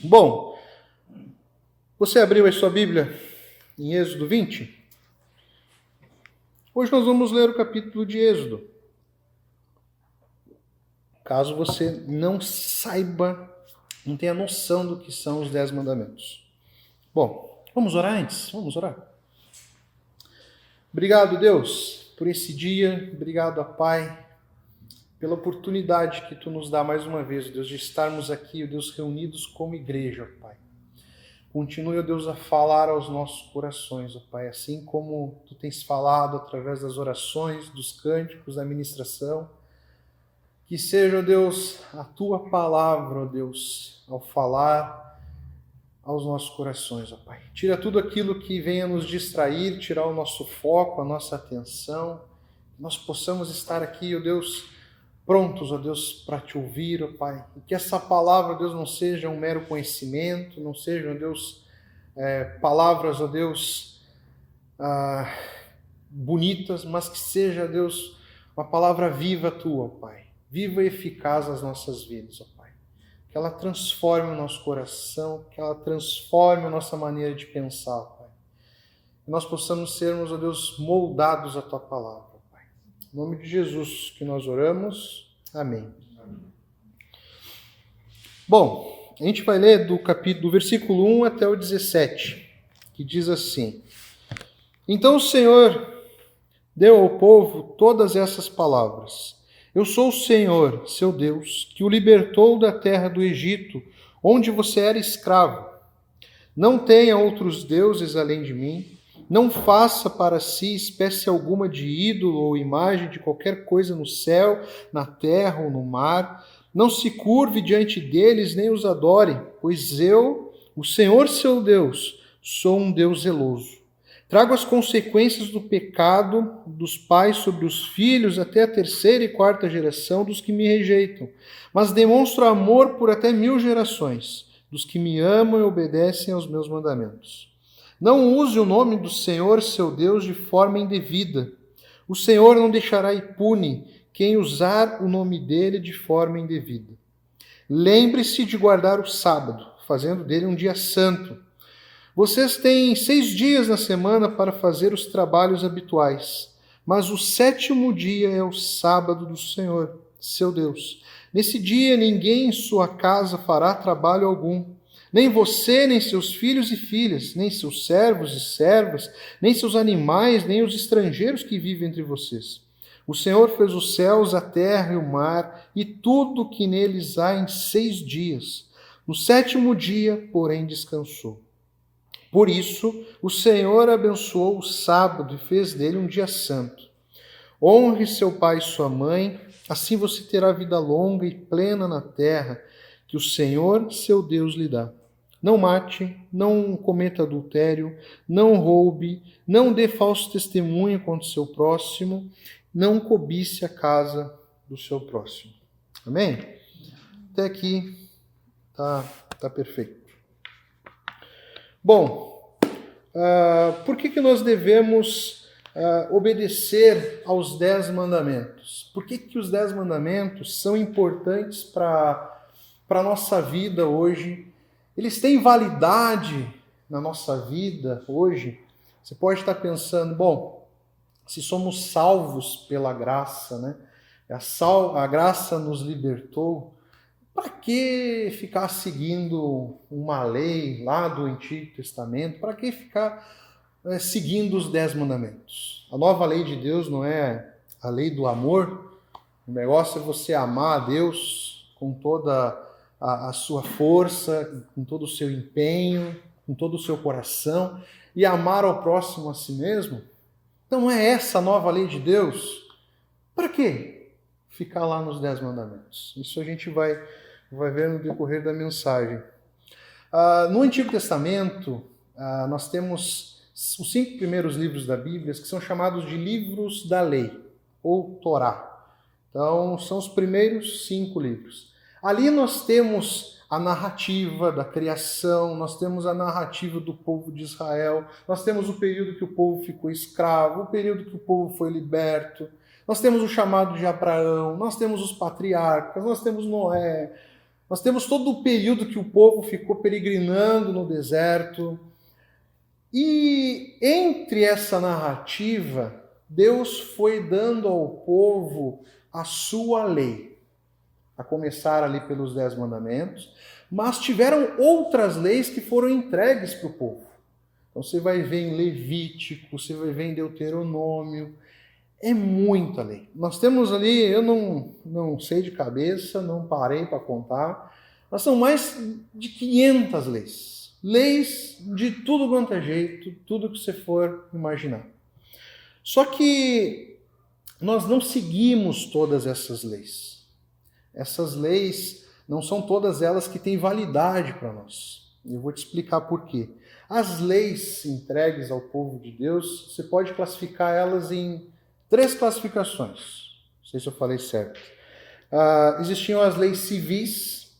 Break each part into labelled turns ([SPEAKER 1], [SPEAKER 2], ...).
[SPEAKER 1] Bom, você abriu a sua Bíblia em Êxodo 20? Hoje nós vamos ler o capítulo de Êxodo. Caso você não saiba, não tenha noção do que são os Dez Mandamentos. Bom, vamos orar antes? Vamos orar. Obrigado, Deus, por esse dia. Obrigado, Pai, pela oportunidade que Tu nos dá mais uma vez, Deus, de estarmos aqui, Deus, reunidos como igreja, Pai. Continue, Deus, a falar aos nossos corações, ó Pai, assim como Tu tens falado através das orações, dos cânticos, da ministração. Que seja, Deus, a Tua palavra, ó Deus, ao falar aos nossos corações, ó Pai. Tira tudo aquilo que venha nos distrair, tirar o nosso foco, a nossa atenção. Nós possamos estar aqui, ó Deus, prontos, ó Deus, para te ouvir, ó Pai. E que essa palavra, Deus, não seja um mero conhecimento, não sejam, Deus, é, palavras, ó Deus, ah, bonitas, mas que seja, Deus, uma palavra viva tua, ó Pai. Viva e eficaz nas nossas vidas, ó Pai. Que ela transforme o nosso coração, que ela transforme a nossa maneira de pensar, ó Pai. Que nós possamos sermos, ó Deus, moldados à tua palavra. Em nome de Jesus que nós oramos. Amém. Bom, a gente vai ler do capítulo do versículo 1 até o 17, que diz assim: Então o Senhor deu ao povo todas essas palavras. Eu sou o Senhor, seu Deus, que o libertou da terra do Egito, onde você era escravo. Não tenha outros deuses além de mim. Não faça para si espécie alguma de ídolo ou imagem de qualquer coisa no céu, na terra ou no mar. Não se curve diante deles nem os adore, pois eu, o Senhor seu Deus, sou um Deus zeloso. Trago as consequências do pecado dos pais sobre os filhos até a terceira e quarta geração dos que me rejeitam, mas demonstro amor por até mil gerações dos que me amam e obedecem aos meus mandamentos. Não use o nome do Senhor, seu Deus, de forma indevida. O Senhor não deixará impune quem usar o nome dele de forma indevida. Lembre-se de guardar o sábado, fazendo dele um dia santo. Vocês têm seis dias na semana para fazer os trabalhos habituais, mas o sétimo dia é o sábado do Senhor, seu Deus. Nesse dia ninguém em sua casa fará trabalho algum nem você, nem seus filhos e filhas, nem seus servos e servas, nem seus animais, nem os estrangeiros que vivem entre vocês. O Senhor fez os céus, a terra e o mar e tudo que neles há em seis dias. No sétimo dia, porém, descansou. Por isso, o Senhor abençoou o sábado e fez dele um dia santo. Honre seu pai e sua mãe, assim você terá vida longa e plena na terra que o Senhor, seu Deus, lhe dá. Não mate, não cometa adultério, não roube, não dê falso testemunho contra o seu próximo, não cobice a casa do seu próximo. Amém? Até aqui tá, tá perfeito. Bom, uh, por que, que nós devemos uh, obedecer aos dez mandamentos? Por que, que os dez mandamentos são importantes para a nossa vida hoje eles têm validade na nossa vida hoje. Você pode estar pensando, bom, se somos salvos pela graça, né? A, sal, a graça nos libertou. Para que ficar seguindo uma lei lá do Antigo Testamento? Para que ficar é, seguindo os dez mandamentos? A nova lei de Deus não é a lei do amor. O negócio é você amar a Deus com toda a, a sua força, com todo o seu empenho, com todo o seu coração e amar ao próximo a si mesmo? Não é essa a nova lei de Deus? Para quê? Ficar lá nos Dez Mandamentos. Isso a gente vai, vai ver no decorrer da mensagem. Ah, no Antigo Testamento, ah, nós temos os cinco primeiros livros da Bíblia, que são chamados de livros da lei, ou Torá. Então, são os primeiros cinco livros. Ali nós temos a narrativa da criação, nós temos a narrativa do povo de Israel, nós temos o período que o povo ficou escravo, o período que o povo foi liberto, nós temos o chamado de Abraão, nós temos os patriarcas, nós temos Noé, Nós temos todo o período que o povo ficou peregrinando no deserto. E entre essa narrativa, Deus foi dando ao povo a sua lei, a começar ali pelos Dez Mandamentos, mas tiveram outras leis que foram entregues para o povo. Então você vai ver em Levítico, você vai ver em Deuteronômio, é muita lei. Nós temos ali, eu não, não sei de cabeça, não parei para contar, mas são mais de 500 leis. Leis de tudo quanto é jeito, tudo que você for imaginar. Só que nós não seguimos todas essas leis. Essas leis não são todas elas que têm validade para nós. Eu vou te explicar por quê. As leis entregues ao povo de Deus, você pode classificar elas em três classificações. Não sei se eu falei certo. Uh, existiam as leis civis,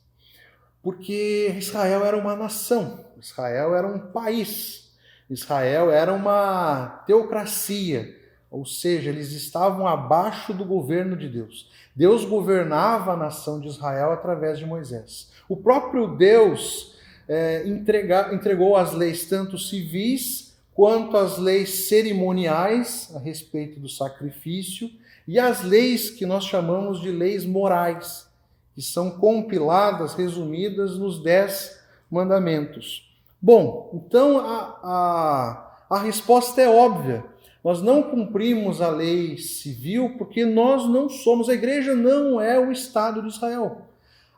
[SPEAKER 1] porque Israel era uma nação, Israel era um país, Israel era uma teocracia, ou seja, eles estavam abaixo do governo de Deus. Deus governava a nação de Israel através de Moisés. O próprio Deus é, entregou as leis tanto civis quanto às leis cerimoniais a respeito do sacrifício e as leis que nós chamamos de leis morais, que são compiladas, resumidas nos dez mandamentos. Bom, então a, a, a resposta é óbvia. Nós não cumprimos a lei civil porque nós não somos, a igreja não é o Estado de Israel.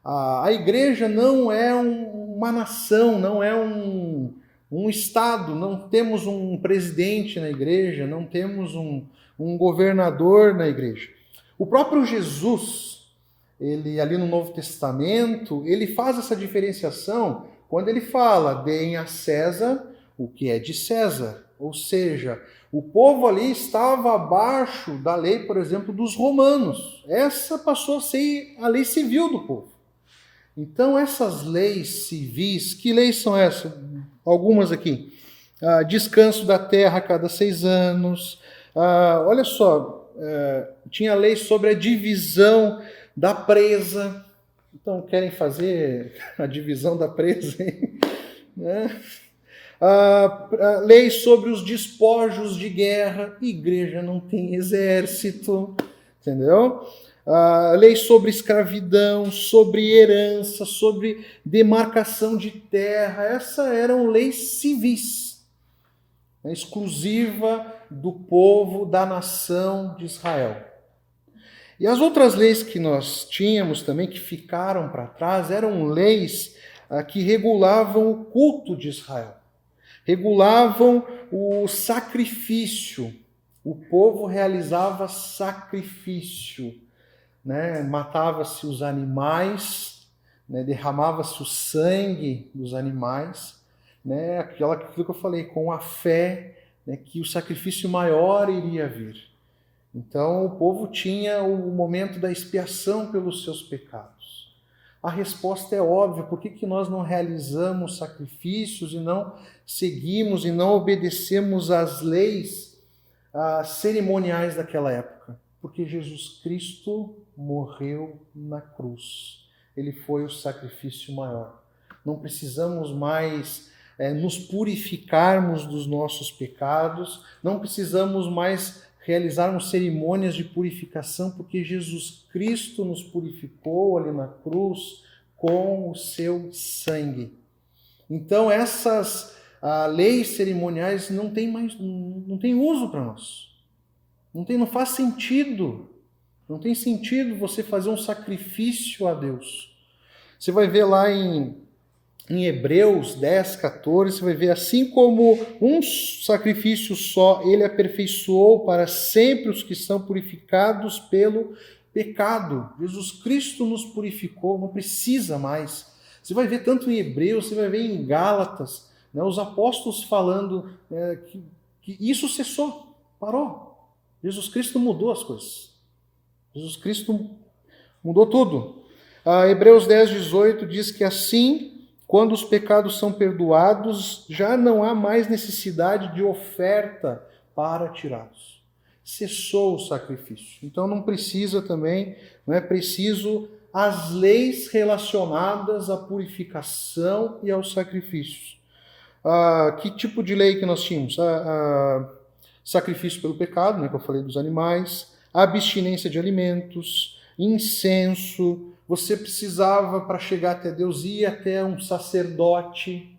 [SPEAKER 1] A, a igreja não é um, uma nação, não é um, um Estado, não temos um presidente na igreja, não temos um, um governador na igreja. O próprio Jesus, ele ali no Novo Testamento, ele faz essa diferenciação quando ele fala: deem a César o que é de César. Ou seja, o povo ali estava abaixo da lei, por exemplo, dos romanos. Essa passou a ser a lei civil do povo. Então, essas leis civis, que leis são essas? Algumas aqui. Ah, descanso da terra a cada seis anos. Ah, olha só, eh, tinha lei sobre a divisão da presa. Então, querem fazer a divisão da presa? Hein? Né? Ah, leis sobre os despojos de guerra. Igreja não tem exército, entendeu? uh, leis sobre escravidão, sobre herança, sobre demarcação de terra. Essas eram leis civis, né, exclusiva do povo, da nação de Israel. E as outras leis que nós tínhamos também, que ficaram para trás, eram leis uh, que regulavam o culto de Israel, regulavam o sacrifício. O povo realizava sacrifício né, matava-se os animais, né, derramava-se o sangue dos animais, né, aquilo, que eu falei, com a fé né, que o sacrifício maior iria vir. Então o povo tinha o momento da expiação pelos seus pecados. A resposta é óbvia: por que, que nós não realizamos sacrifícios e não seguimos e não obedecemos às leis ah, cerimoniais daquela época? Porque Jesus Cristo morreu na cruz. Ele foi o sacrifício maior. Não precisamos mais é, nos purificarmos dos nossos pecados, não precisamos mais realizarmos cerimônias de purificação, porque Jesus Cristo nos purificou ali na cruz com o seu sangue. Então essas ah, leis cerimoniais não têm mais não tem uso para nós. Não tem, não faz sentido. Não tem sentido você fazer um sacrifício a Deus. Você vai ver lá em, em Hebreus 10, 14, você vai ver assim como um sacrifício só, ele aperfeiçoou para sempre os que são purificados pelo pecado. Jesus Cristo nos purificou, não precisa mais. Você vai ver tanto em Hebreus, você vai ver em Gálatas, né, os apóstolos falando né, que, que isso cessou, parou. Jesus Cristo mudou as coisas. Jesus Cristo mudou tudo. Ah, Hebreus 10, 18 diz que assim, quando os pecados são perdoados, já não há mais necessidade de oferta para tirá-los. Cessou o sacrifício. Então não precisa também, não é preciso as leis relacionadas à purificação e aos sacrifícios. Ah, que tipo de lei que nós tínhamos? Ah, ah, sacrifício pelo pecado, né, que eu falei dos animais, abstinência de alimentos, incenso. Você precisava, para chegar até Deus, ir até um sacerdote.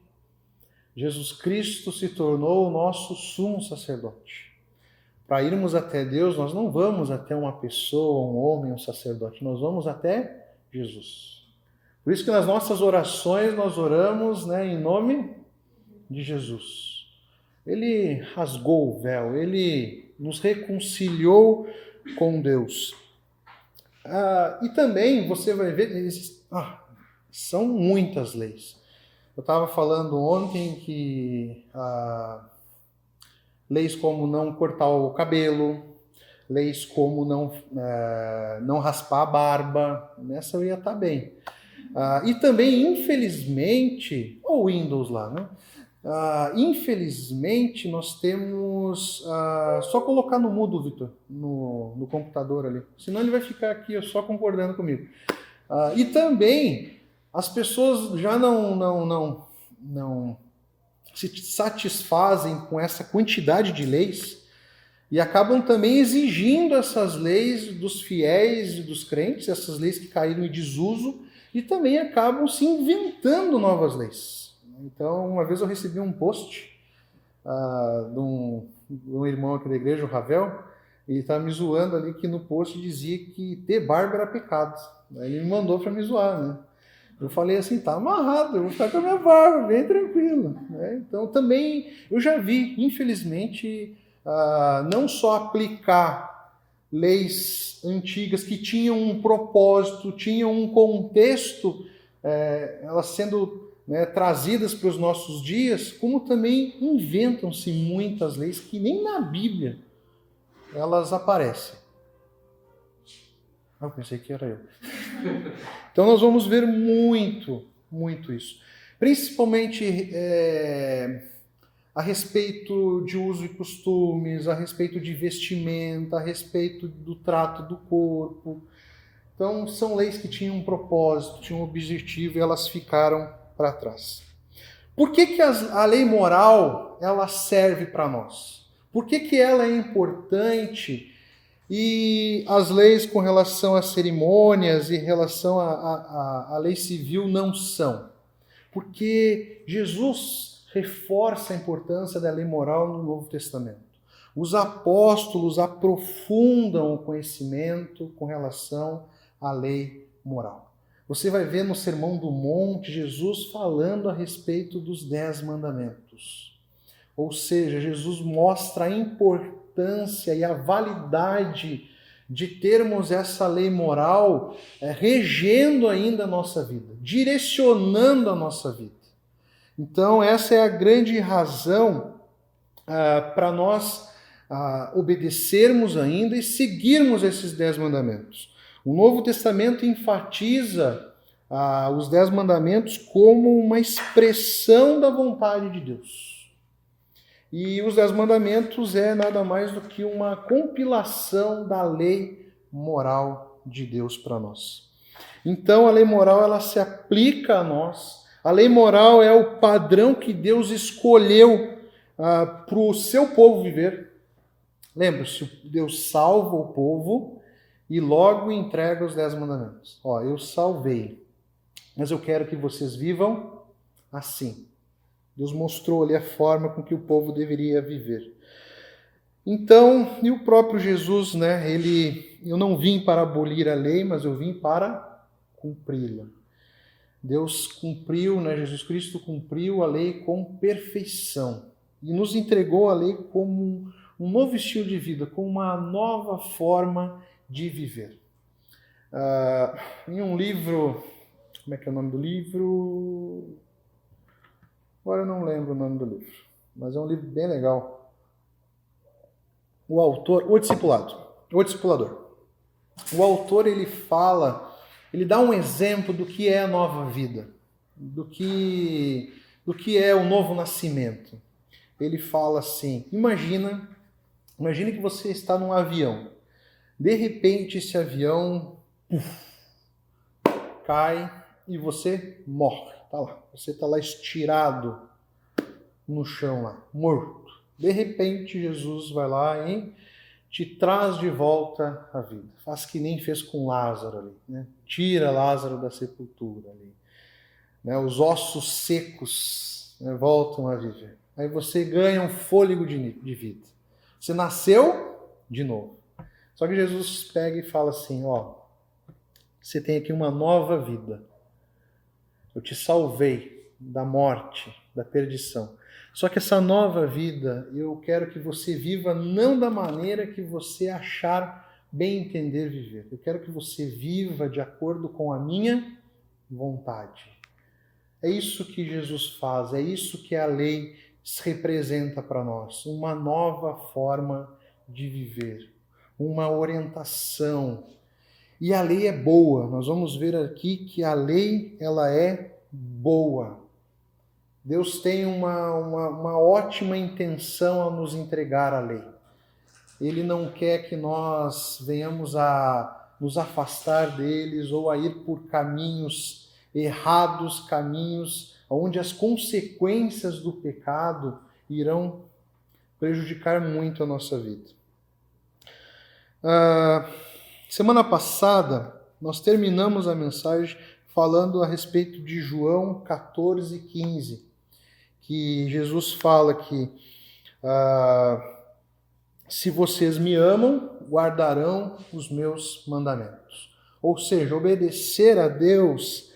[SPEAKER 1] Jesus Cristo se tornou o nosso sumo sacerdote. Para irmos até Deus, nós não vamos até uma pessoa, um homem, um sacerdote, nós vamos até Jesus. Por isso que nas nossas orações nós oramos né, em nome de Jesus. Ele rasgou o véu, ele nos reconciliou com Deus. Ah, e também você vai ver, ah, são muitas leis. Eu estava falando ontem que ah, leis como não cortar o cabelo, leis como não, ah, não raspar a barba, nessa eu ia estar tá bem. Ah, e também, infelizmente, o Windows lá, né? Uh, infelizmente, nós temos. Uh, só colocar no mudo, Vitor, no, no computador ali. Senão ele vai ficar aqui só concordando comigo. Uh, e também, as pessoas já não, não, não, não se satisfazem com essa quantidade de leis e acabam também exigindo essas leis dos fiéis e dos crentes, essas leis que caíram em desuso, e também acabam se inventando novas leis. Então, uma vez eu recebi um post uh, de, um, de, um, irmão aqui da igreja, o Ravel, e ele estava me zoando ali que no post dizia que ter barba era pecado. Aí ele me mandou para me zoar, né? Eu falei assim, tá amarrado, eu vou ficar com a minha barba, bem tranquilo. Né? Então, também, eu já vi, infelizmente, uh, não só aplicar leis antigas que tinham um propósito, tinham um contexto, é, elas sendo né, trazidas para os nossos dias, como também inventam-se muitas leis que nem na Bíblia elas aparecem. Ah, eu pensei que era eu. Então nós vamos ver muito, muito isso. Principalmente é, a respeito de uso e costumes, a respeito de vestimenta, a respeito do trato do corpo. Então são leis que tinham um propósito, tinham um objetivo e elas ficaram para trás. Por que, que a lei moral ela serve para nós? Por que, que ela é importante e as leis com relação às cerimônias e relação à lei civil não são? Porque Jesus reforça a importância da lei moral no Novo Testamento. Os apóstolos aprofundam o conhecimento com relação à lei moral. Você vai ver no Sermão do Monte Jesus falando a respeito dos dez mandamentos. Ou seja, Jesus mostra a importância e a validade de termos essa lei moral é, regendo ainda a nossa vida, direcionando a nossa vida. Então, essa é a grande razão ah, para nós ah, obedecermos ainda e seguirmos esses dez mandamentos. O Novo Testamento enfatiza ah, os Dez Mandamentos como uma expressão da vontade de Deus. E os Dez Mandamentos é nada mais do que uma compilação da lei moral de Deus para nós. Então a lei moral ela se aplica a nós. A lei moral é o padrão que Deus escolheu ah, para o seu povo viver. Lembra-se, Deus salva o povo e logo entrega os dez mandamentos. Ó, eu salvei, mas eu quero que vocês vivam assim. Deus mostrou ali a forma com que o povo deveria viver. Então, e o próprio Jesus, né? Ele, eu não vim para abolir a lei, mas eu vim para cumpri-la. Deus cumpriu, né? Jesus Cristo cumpriu a lei com perfeição e nos entregou a lei como um novo estilo de vida, com uma nova forma de viver. Uh, em um livro, como é que é o nome do livro? Agora eu não lembro o nome do livro, mas é um livro bem legal. O autor, o discipulado, o discipulador. O autor ele fala, ele dá um exemplo do que é a nova vida, do que do que é o novo nascimento. Ele fala assim: imagina, imagine que você está num avião de repente, esse avião uf, cai e você morre. Tá lá. Você está lá estirado no chão lá, morto. De repente, Jesus vai lá e te traz de volta a vida. Faz que nem fez com Lázaro ali, né? Tira Lázaro da sepultura ali. Né? Os ossos secos né? voltam a viver. Aí você ganha um fôlego de, de vida. Você nasceu de novo. Só que Jesus pega e fala assim: ó, você tem aqui uma nova vida. Eu te salvei da morte, da perdição. Só que essa nova vida, eu quero que você viva não da maneira que você achar bem entender viver. Eu quero que você viva de acordo com a minha vontade. É isso que Jesus faz, é isso que a lei representa para nós, uma nova forma de viver, uma orientação. E a lei é boa. Nós vamos ver aqui que a lei ela é boa. Deus tem uma, uma, uma ótima intenção ao nos entregar a lei. Ele não quer que nós venhamos a nos afastar deles ou a ir por caminhos errados, caminhos onde as consequências do pecado irão prejudicar muito a nossa vida. Uh, semana passada, nós terminamos a mensagem falando a respeito de João 14, 15 que Jesus fala que ah, se vocês me amam, guardarão os meus mandamentos. Ou seja, obedecer a Deus,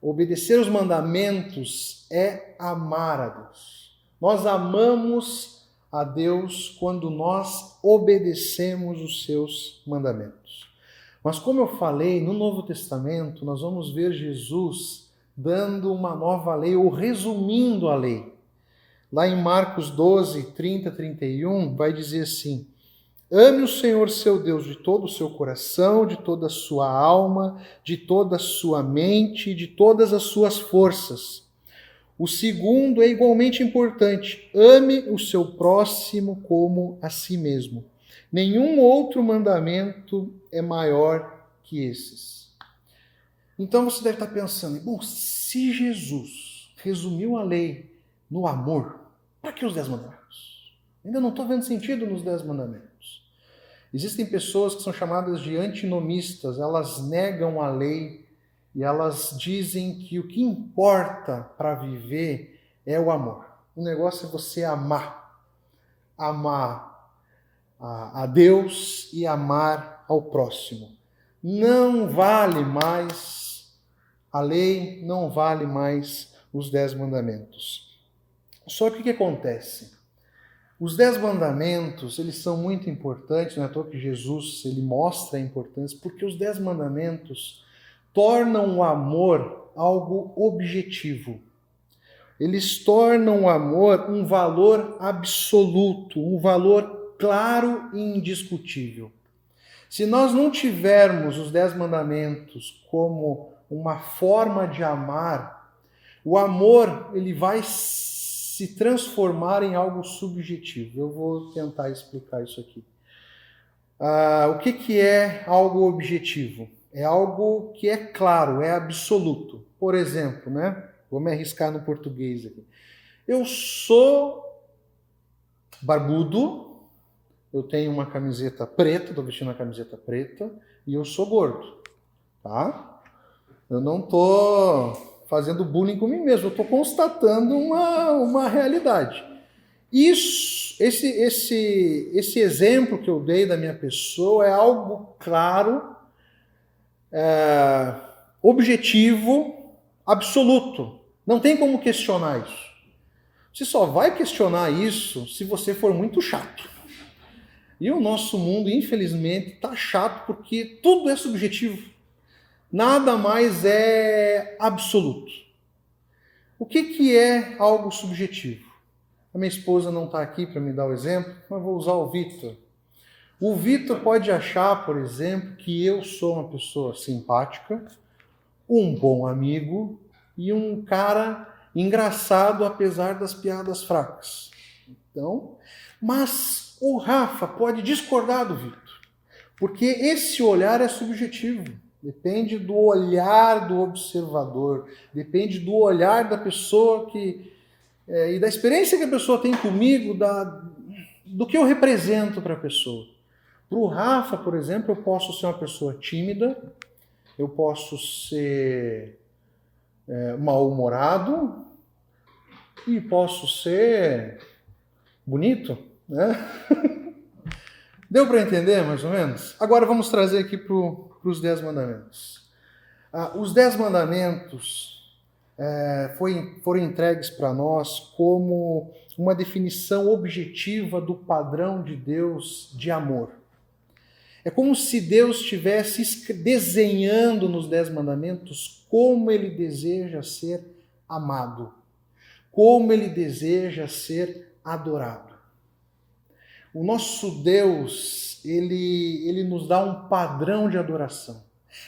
[SPEAKER 1] obedecer os mandamentos é amar a Deus. Nós amamos a Deus quando nós obedecemos os seus mandamentos. Mas como eu falei, no Novo Testamento nós vamos ver Jesus dando uma nova lei ou resumindo a lei. Lá em Marcos 12, 30, 31, vai dizer assim: Ame o Senhor seu Deus de todo o seu coração, de toda a sua alma, de toda a sua mente, de todas as suas forças. O segundo é igualmente importante: ame o seu próximo como a si mesmo. Nenhum outro mandamento é maior que esses. Então você deve estar pensando, bom, se Jesus resumiu a lei no amor, para que os dez mandamentos? Ainda não estou vendo sentido nos dez mandamentos. Existem pessoas que são chamadas de antinomistas, elas negam a lei e elas dizem que o que importa para viver é o amor. O negócio é você amar. Amar a, Deus e amar ao próximo. Não vale mais a lei, não vale mais os dez mandamentos. Só que o que acontece? Os dez mandamentos, eles são muito importantes, não é à toa que Jesus ele mostra a importância, porque os dez mandamentos tornam o amor algo objetivo. Eles tornam o amor um valor absoluto, um valor claro e indiscutível. Se nós não tivermos os dez mandamentos como uma forma de amar, o amor ele vai se transformar em algo subjetivo. Eu vou tentar explicar isso aqui. Ah, o que, que é algo objetivo? É algo que é claro, é absoluto. Por exemplo, né? Vou me arriscar no português aqui. Eu sou barbudo, eu tenho uma camiseta preta, estou vestindo uma camiseta preta, e eu sou gordo, tá? Eu não estou fazendo bullying com mim mesmo, eu estou constatando uma, uma realidade. Isso, esse, esse, esse exemplo que eu dei da minha pessoa é algo claro, é, objetivo, absoluto. Não tem como questionar isso. Você só vai questionar isso se você for muito chato. E o nosso mundo, infelizmente, está chato porque tudo é subjetivo nada mais é absoluto. O que, que é algo subjetivo? A minha esposa não está aqui para me dar o exemplo, mas vou usar o Vitor. O Vitor pode achar, por exemplo, que eu sou uma pessoa simpática, um bom amigo e um cara engraçado apesar das piadas fracas. Então, mas o Rafa pode discordar do Vitor, porque esse olhar é subjetivo. depende do olhar do observador, depende do olhar da pessoa que. É, e da experiência que a pessoa tem comigo, da, do que eu represento para a pessoa. Para o Rafa, por exemplo, eu posso ser uma pessoa tímida, eu posso ser é, mal-humorado e posso ser bonito, né? Deu para entender, mais ou menos? Agora vamos trazer aqui para os Dez Mandamentos. Ah, os Dez Mandamentos é, foi, foram entregues para nós como uma definição objetiva do padrão de Deus de amor. É como se Deus estivesse desenhando nos Dez Mandamentos como ele deseja ser amado, como ele deseja ser adorado. O nosso Deus, ele, ele nos dá um padrão de adoração.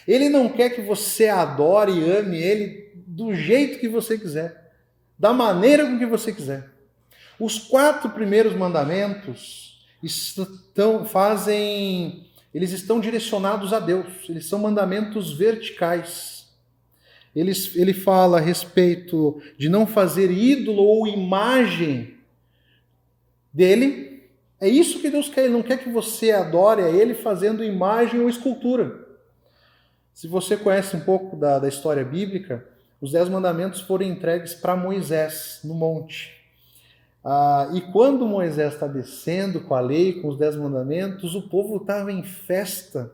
[SPEAKER 1] Ele não quer que você adore e ame ele do jeito que você quiser, da maneira com que você quiser. Os quatro primeiros mandamentos estão fazem, eles estão direcionados a Deus. Eles são mandamentos verticais. Eles, ele fala a respeito de não fazer ídolo ou imagem dele, é isso que Deus quer. Ele não quer que você adore a Ele fazendo imagem ou escultura. Se você conhece um pouco da, da história bíblica, os Dez Mandamentos foram entregues para Moisés no monte. Ah, e quando Moisés está descendo com a lei, com os Dez Mandamentos, o povo estava em festa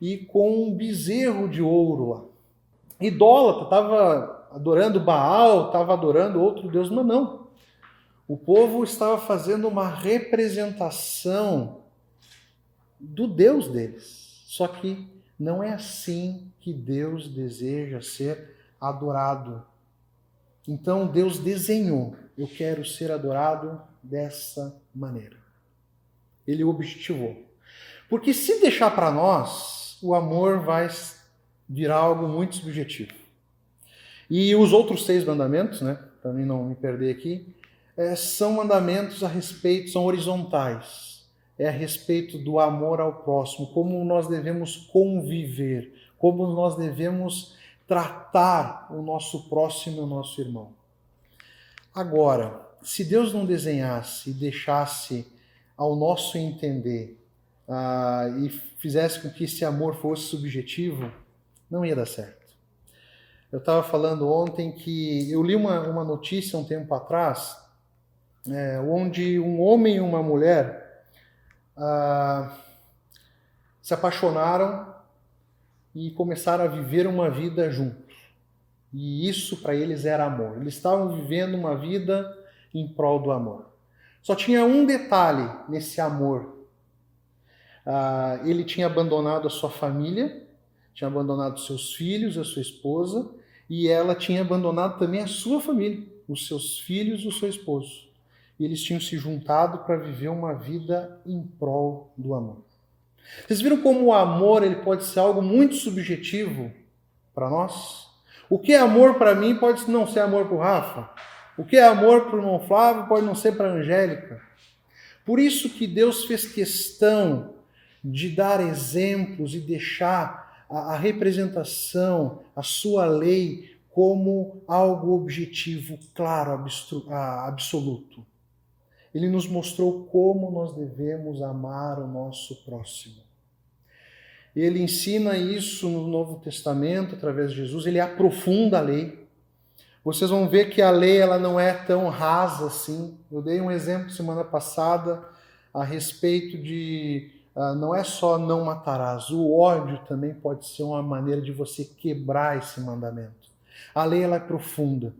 [SPEAKER 1] e com um bezerro de ouro lá. Idólatra, estava adorando Baal, estava adorando outro Deus, mas não. O povo estava fazendo uma representação do Deus deles. Só que não é assim que Deus deseja ser adorado. Então Deus desenhou: eu quero ser adorado dessa maneira. Ele objetivou. Porque se deixar para nós, o amor vai virar algo muito subjetivo. E os outros seis mandamentos, né, para mim não me perder aqui, é, são mandamentos a respeito, são horizontais. É a respeito do amor ao próximo, como nós devemos conviver, como nós devemos tratar o nosso próximo, o nosso irmão. Agora, se Deus não desenhasse e deixasse ao nosso entender uh, e fizesse com que esse amor fosse subjetivo, não ia dar certo. Eu estava falando ontem que eu li uma, uma notícia um tempo atrás é, onde um homem e uma mulher ah, se apaixonaram e começaram a viver uma vida juntos. E isso para eles era amor. Eles estavam vivendo uma vida em prol do amor. Só tinha um detalhe nesse amor. Ah, ele tinha abandonado a sua família, tinha abandonado seus filhos, a sua esposa, e ela tinha abandonado também a sua família, os seus filhos e o seu esposo e eles tinham se juntado para viver uma vida em prol do amor. Vocês viram como o amor ele pode ser algo muito subjetivo para nós? O que é amor para mim pode não ser amor para o Rafa. O que é amor para o irmão Flávio pode não ser para a Angélica. Por isso que Deus fez questão de dar exemplos e deixar a, a representação, a sua lei, como algo objetivo, claro, absoluto ele nos mostrou como nós devemos amar o nosso próximo. Ele ensina isso no Novo Testamento, através de Jesus, ele aprofunda a lei. Vocês vão ver que a lei ela não é tão rasa assim. Eu dei um exemplo semana passada a respeito de uh, não é só não matarás, o ódio também pode ser uma maneira de você quebrar esse mandamento. A lei ela é profunda.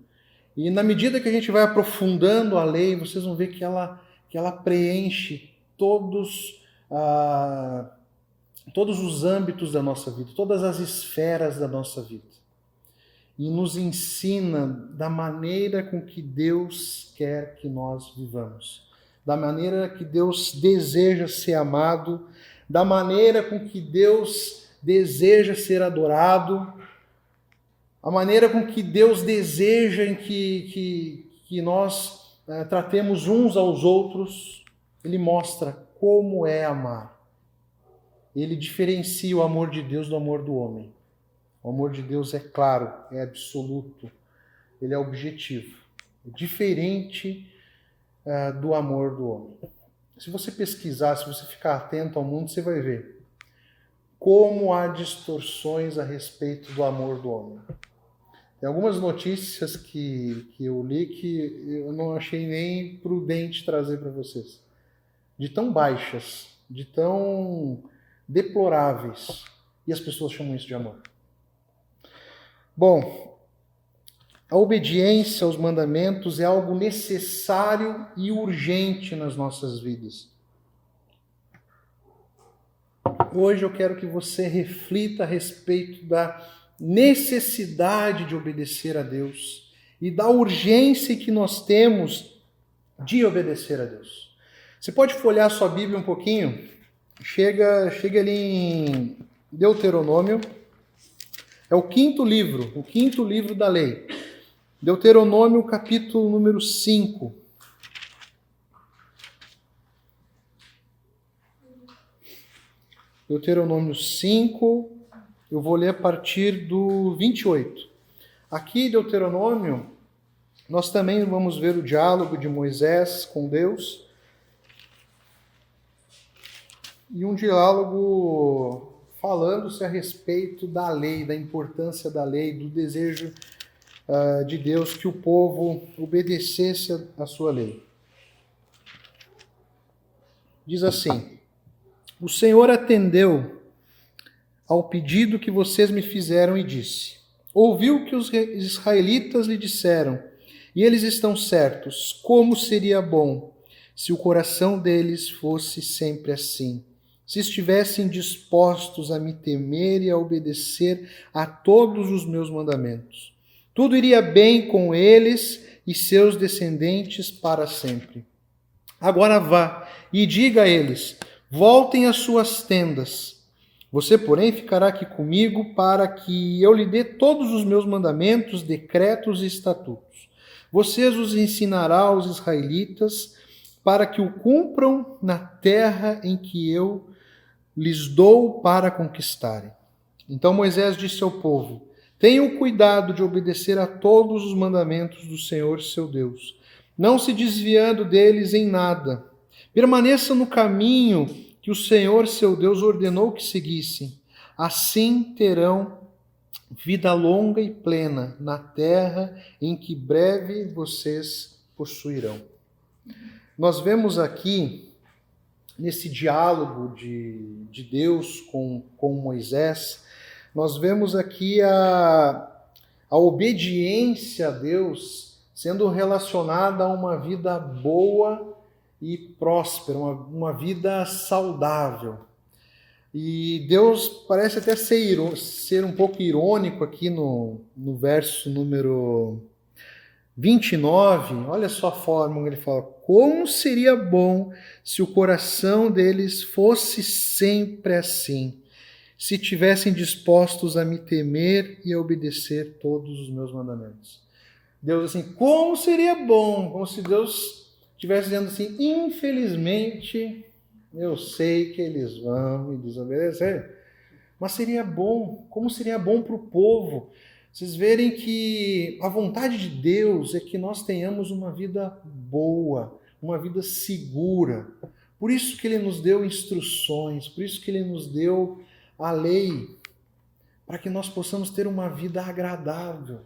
[SPEAKER 1] E na medida que a gente vai aprofundando a lei, vocês vão ver que ela, que ela preenche todos, ah, todos os âmbitos da nossa vida, todas as esferas da nossa vida. E nos ensina da maneira com que Deus quer que nós vivamos, da maneira que Deus deseja ser amado, da maneira com que Deus deseja ser adorado a maneira com que Deus deseja que, que, que nós é, tratemos uns aos outros, ele mostra como é amar. Ele diferencia o amor de Deus do amor do homem. O amor de Deus é claro, é absoluto, ele é objetivo. É diferente uh, do amor do homem. Se você pesquisar, se você ficar atento ao mundo, você vai ver como há distorções a respeito do amor do homem. Tem algumas notícias que, que eu li que eu não achei nem prudente trazer para vocês. De tão baixas, de tão deploráveis. E as pessoas chamam isso de amor. Bom, a obediência aos mandamentos é algo necessário e urgente nas nossas vidas. Hoje eu quero que você reflita a respeito da necessidade de obedecer a Deus e da urgência que nós temos de obedecer a Deus. Você pode folhear sua Bíblia um pouquinho? Chega, chega ali em Deuteronômio, é o quinto livro, o quinto livro da lei. Deuteronômio, capítulo número 5. Deuteronômio 5, eu vou ler a partir do 28. Aqui, Deuteronômio, nós também vamos ver o diálogo de Moisés com Deus. E um diálogo falando-se a respeito da lei, da importância da lei, do desejo uh, de Deus que o povo obedecesse a sua lei. Diz assim: O Senhor atendeu ao pedido que vocês me fizeram e disse: Ouviu que os israelitas lhe disseram, e eles estão certos. Como seria bom se o coração deles fosse sempre assim se estivessem dispostos a me temer e a obedecer a todos os meus mandamentos. Tudo iria bem com eles e seus descendentes para sempre. Agora vá e diga a eles: voltem às suas tendas. Você, porém, ficará aqui comigo para que eu lhe dê todos os meus mandamentos, decretos e estatutos. Vocês os ensinará aos israelitas para que o cumpram na terra em que eu lhes dou para conquistarem. Então Moisés disse ao povo: Tenham cuidado de obedecer a todos os mandamentos do Senhor seu Deus, não se desviando deles em nada. Permaneça no caminho que o Senhor seu Deus ordenou que seguissem. Assim terão vida longa e plena na terra em que breve vocês possuirão. Nós vemos aqui nesse diálogo de, de Deus com, com Moisés, nós vemos aqui a, a obediência a Deus sendo relacionada a uma vida boa e próspera, uma, uma vida saudável. E Deus parece até ser, ser um pouco irônico aqui no, no verso número 29, olha só a forma ele fala: Como seria bom se o coração deles fosse sempre assim, se tivessem dispostos a me temer e a obedecer todos os meus mandamentos. Deus, assim, como seria bom, como se Deus estivesse dizendo assim: infelizmente, eu sei que eles vão me desobedecer, mas seria bom, como seria bom para o povo vocês verem que a vontade de Deus é que nós tenhamos uma vida boa, uma vida segura. Por isso que ele nos deu instruções, por isso que ele nos deu a lei, para que nós possamos ter uma vida agradável.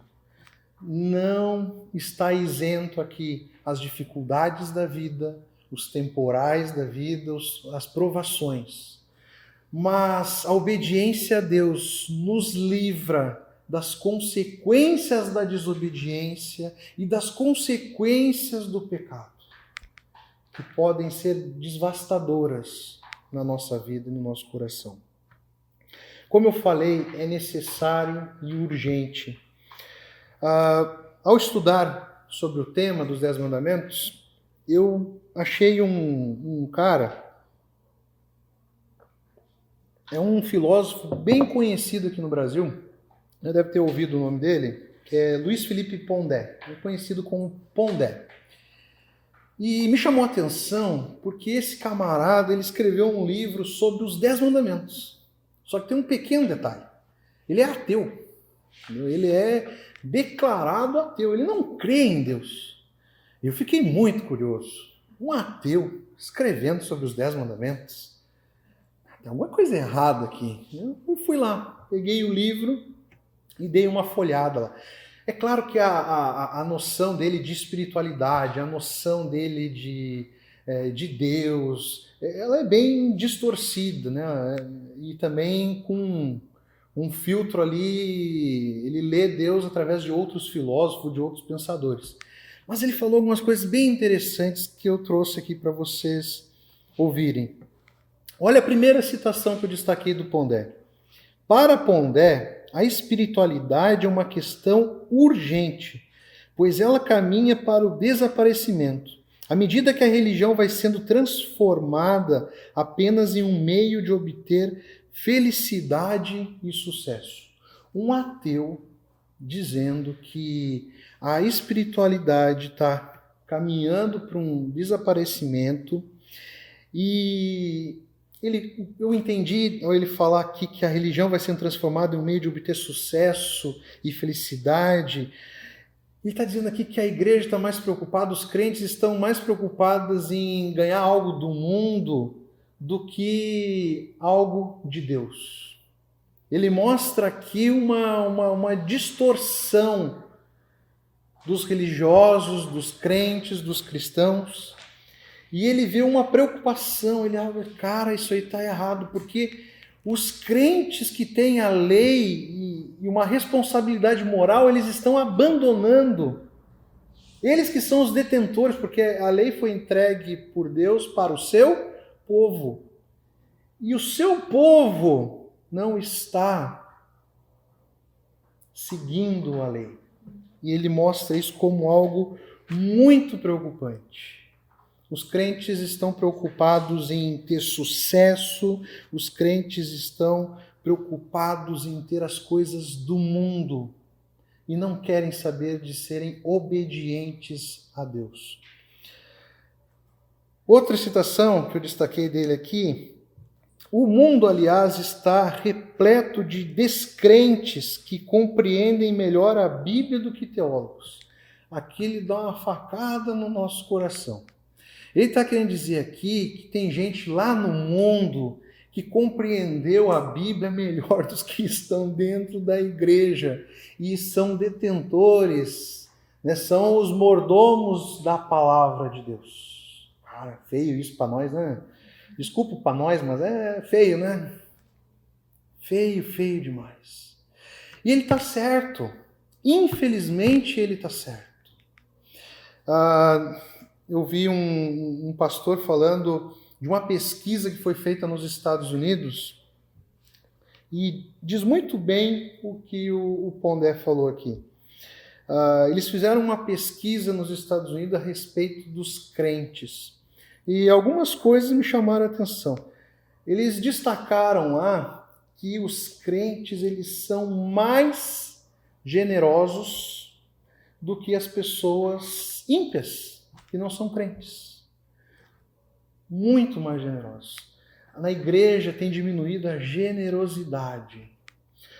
[SPEAKER 1] Não está isento aqui as dificuldades da vida, os temporais da vida, as provações. Mas a obediência a Deus nos livra das consequências da desobediência e das consequências do pecado, que podem ser devastadoras na nossa vida e no nosso coração. Como eu falei, é necessário e urgente. Ah, ao estudar sobre o tema dos Dez Mandamentos, eu achei um, um cara, é um filósofo bem conhecido aqui no Brasil, deve ter ouvido o nome dele, que é Luiz Felipe Pondé, conhecido como Pondé. E me chamou a atenção porque esse camarada ele escreveu um livro sobre os Dez Mandamentos. Só que tem um pequeno detalhe: ele é ateu. Ele é declarado ateu, ele não crê em Deus. Eu fiquei muito curioso. Um ateu escrevendo sobre os Dez Mandamentos. Tem alguma coisa errada aqui. Eu fui lá, peguei o livro e dei uma folhada lá. É claro que a, a, a noção dele de espiritualidade, a noção dele de, é, de Deus, ela é bem distorcida, né? E também com um filtro ali, ele lê Deus através de outros filósofos, de outros pensadores. Mas ele falou algumas coisas bem interessantes que eu trouxe aqui para vocês ouvirem. Olha a primeira citação que eu destaquei do Pondé. Para Pondé, a espiritualidade é uma questão urgente, pois ela caminha para o desaparecimento. À medida que a religião vai sendo transformada apenas em um meio de obter felicidade e sucesso. Um ateu dizendo que a espiritualidade está caminhando para um desaparecimento e ele, eu entendi ao ele falar aqui que a religião vai sendo transformada em um meio de obter sucesso e felicidade. Ele está dizendo aqui que a igreja está mais preocupada, os crentes estão mais preocupados em ganhar algo do mundo do que algo de Deus. Ele mostra aqui uma, uma, uma distorção dos religiosos, dos crentes, dos cristãos. E ele vê uma preocupação, ele abre, cara, isso aí está errado, porque os crentes que têm a lei e uma responsabilidade moral, eles estão abandonando. Eles que são os detentores, porque a lei foi entregue por Deus para o seu povo. E o seu povo não está seguindo a lei. E ele mostra isso como algo muito preocupante. Os crentes estão preocupados em ter sucesso, os crentes estão preocupados em ter as coisas do mundo e não querem saber de serem obedientes a Deus. Outra citação que eu destaquei dele aqui: o mundo, aliás, está repleto de descrentes que compreendem melhor a Bíblia do que teólogos. Aqui ele dá uma facada no nosso coração. Ele está querendo dizer aqui que tem gente lá no mundo que compreendeu a Bíblia melhor dos que estão dentro da igreja e são detentores, né? são os mordomos da palavra de Deus. Cara, feio isso para nós, né? Desculpa para nós, mas é feio, né? Feio, feio demais. E ele está certo. Infelizmente, ele está certo. Ah, eu vi um, um pastor falando de uma pesquisa que foi feita nos Estados Unidos e diz muito bem o que o, o Pondé falou aqui. Uh, eles fizeram uma pesquisa nos Estados Unidos a respeito dos crentes e algumas coisas me chamaram a atenção. Eles destacaram lá que os crentes eles são mais generosos do que as pessoas ímpias que não são crentes. Muito mais generosos. Na igreja tem diminuído a generosidade.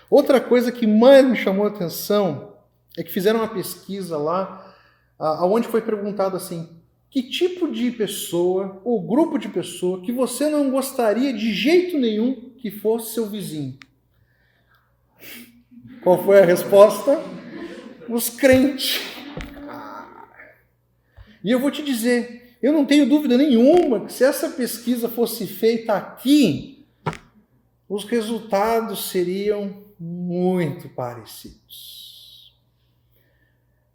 [SPEAKER 1] Outra coisa que mais me chamou a atenção é que fizeram uma pesquisa lá, aonde foi perguntado assim: que tipo de pessoa ou grupo de pessoa que você não gostaria de jeito nenhum que fosse seu vizinho? Qual foi a resposta? Os crentes. E eu vou te dizer, eu não tenho dúvida nenhuma que se essa pesquisa fosse feita aqui, os resultados seriam muito parecidos.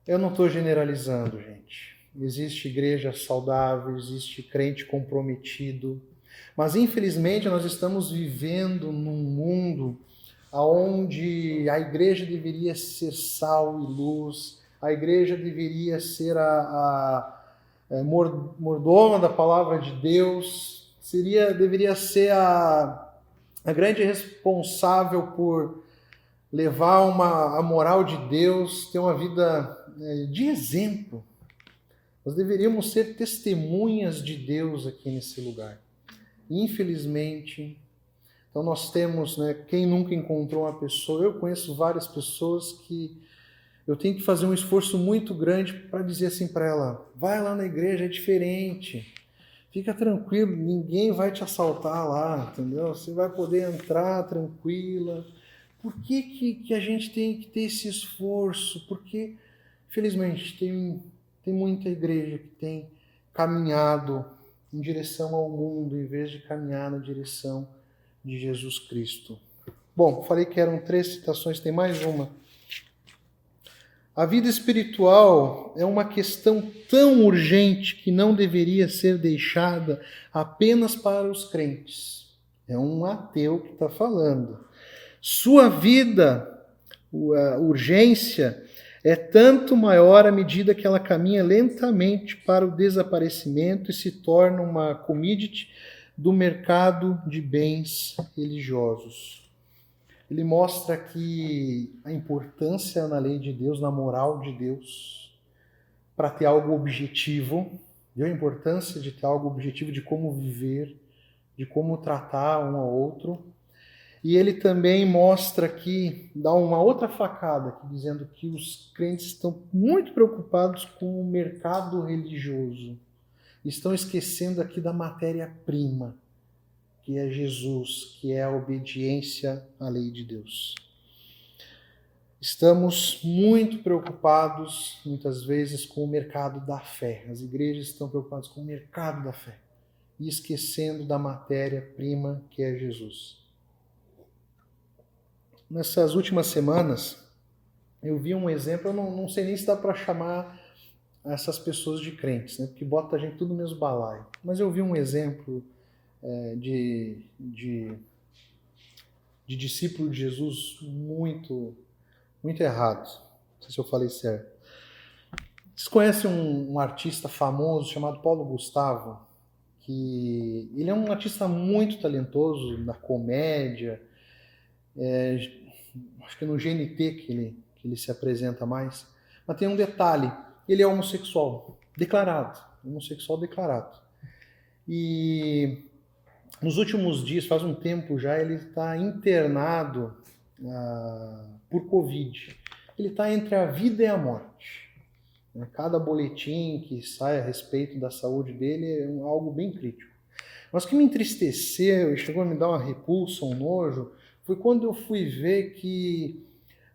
[SPEAKER 1] Eu não estou generalizando, gente. Existe igreja saudável, existe crente comprometido, mas infelizmente nós estamos vivendo num mundo onde a igreja deveria ser sal e luz, a igreja deveria ser a, a, é, mordoma da palavra de Deus, seria, deveria ser a, a grande responsável por levar uma, a moral de Deus, ter uma vida é, de exemplo. Nós deveríamos ser testemunhas de Deus aqui nesse lugar. Infelizmente, Então nós temos, né, quem nunca encontrou uma pessoa, eu conheço várias pessoas que eu tenho que fazer um esforço muito grande para dizer assim para ela: vai lá na igreja, é diferente. Fica tranquilo, ninguém vai te assaltar lá, entendeu? Você vai poder entrar tranquila. Por que, que, que a gente tem que ter esse esforço? Porque, felizmente, tem, tem muita igreja que tem caminhado em direção ao mundo em vez de caminhar na direção de Jesus Cristo. Bom, falei que eram três citações, tem mais uma. A vida espiritual é uma questão tão urgente que não deveria ser deixada apenas para os crentes. É um ateu que está falando. Sua vida, a urgência, é tanto maior à medida que ela caminha lentamente para o desaparecimento e se torna uma commodity do mercado de bens religiosos ele mostra que a importância na lei de Deus, na moral de Deus, para ter algo objetivo, viu a importância de ter algo objetivo de como viver, de como tratar um ao outro. E ele também mostra aqui, dá uma outra facada, aqui, dizendo que os crentes estão muito preocupados com o mercado religioso. Estão esquecendo aqui da matéria-prima que é Jesus, que é a obediência à lei de Deus. Estamos muito preocupados, muitas vezes, com o mercado da fé. As igrejas estão preocupadas com o mercado da fé e esquecendo da matéria-prima que é Jesus. Nessas últimas semanas, eu vi um exemplo, eu não, não sei nem se dá para chamar essas pessoas de crentes, né? porque bota a gente tudo no mesmo balaio. Mas eu vi um exemplo é, de, de, de discípulo de Jesus muito, muito errado. Não sei se eu falei certo. Vocês conhecem um, um artista famoso chamado Paulo Gustavo? Que ele é um artista muito talentoso na comédia. É, acho que no GNT que ele, que ele se apresenta mais. Mas tem um detalhe: ele é homossexual, declarado. Homossexual declarado. E nos últimos dias, faz um tempo já, ele está internado ah, por Covid. Ele está entre a vida e a morte. Né? Cada boletim que sai a respeito da saúde dele é algo bem crítico. Mas o que me entristeceu e chegou a me dar uma repulsa, um nojo, foi quando eu fui ver que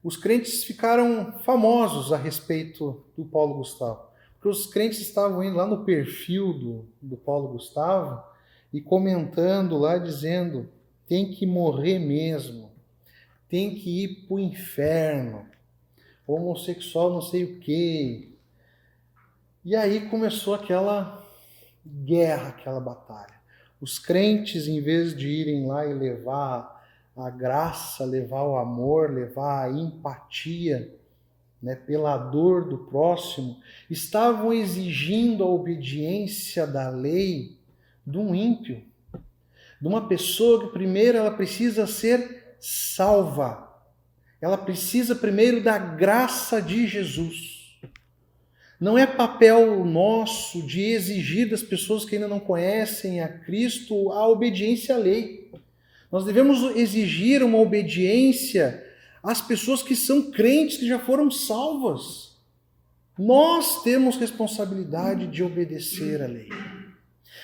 [SPEAKER 1] os crentes ficaram famosos a respeito do Paulo Gustavo. Porque os crentes estavam indo lá no perfil do, do Paulo Gustavo e comentando lá dizendo: tem que morrer mesmo, tem que ir para o inferno, homossexual não sei o quê. E aí começou aquela guerra, aquela batalha. Os crentes, em vez de irem lá e levar a graça, levar o amor, levar a empatia, né, pela dor do próximo, estavam exigindo a obediência da lei de um ímpio, de uma pessoa que primeiro ela precisa ser salva. Ela precisa primeiro da graça de Jesus. Não é papel nosso de exigir das pessoas que ainda não conhecem a Cristo a obediência à lei. Nós devemos exigir uma obediência às pessoas que são crentes, que já foram salvas. Nós temos responsabilidade de obedecer à lei.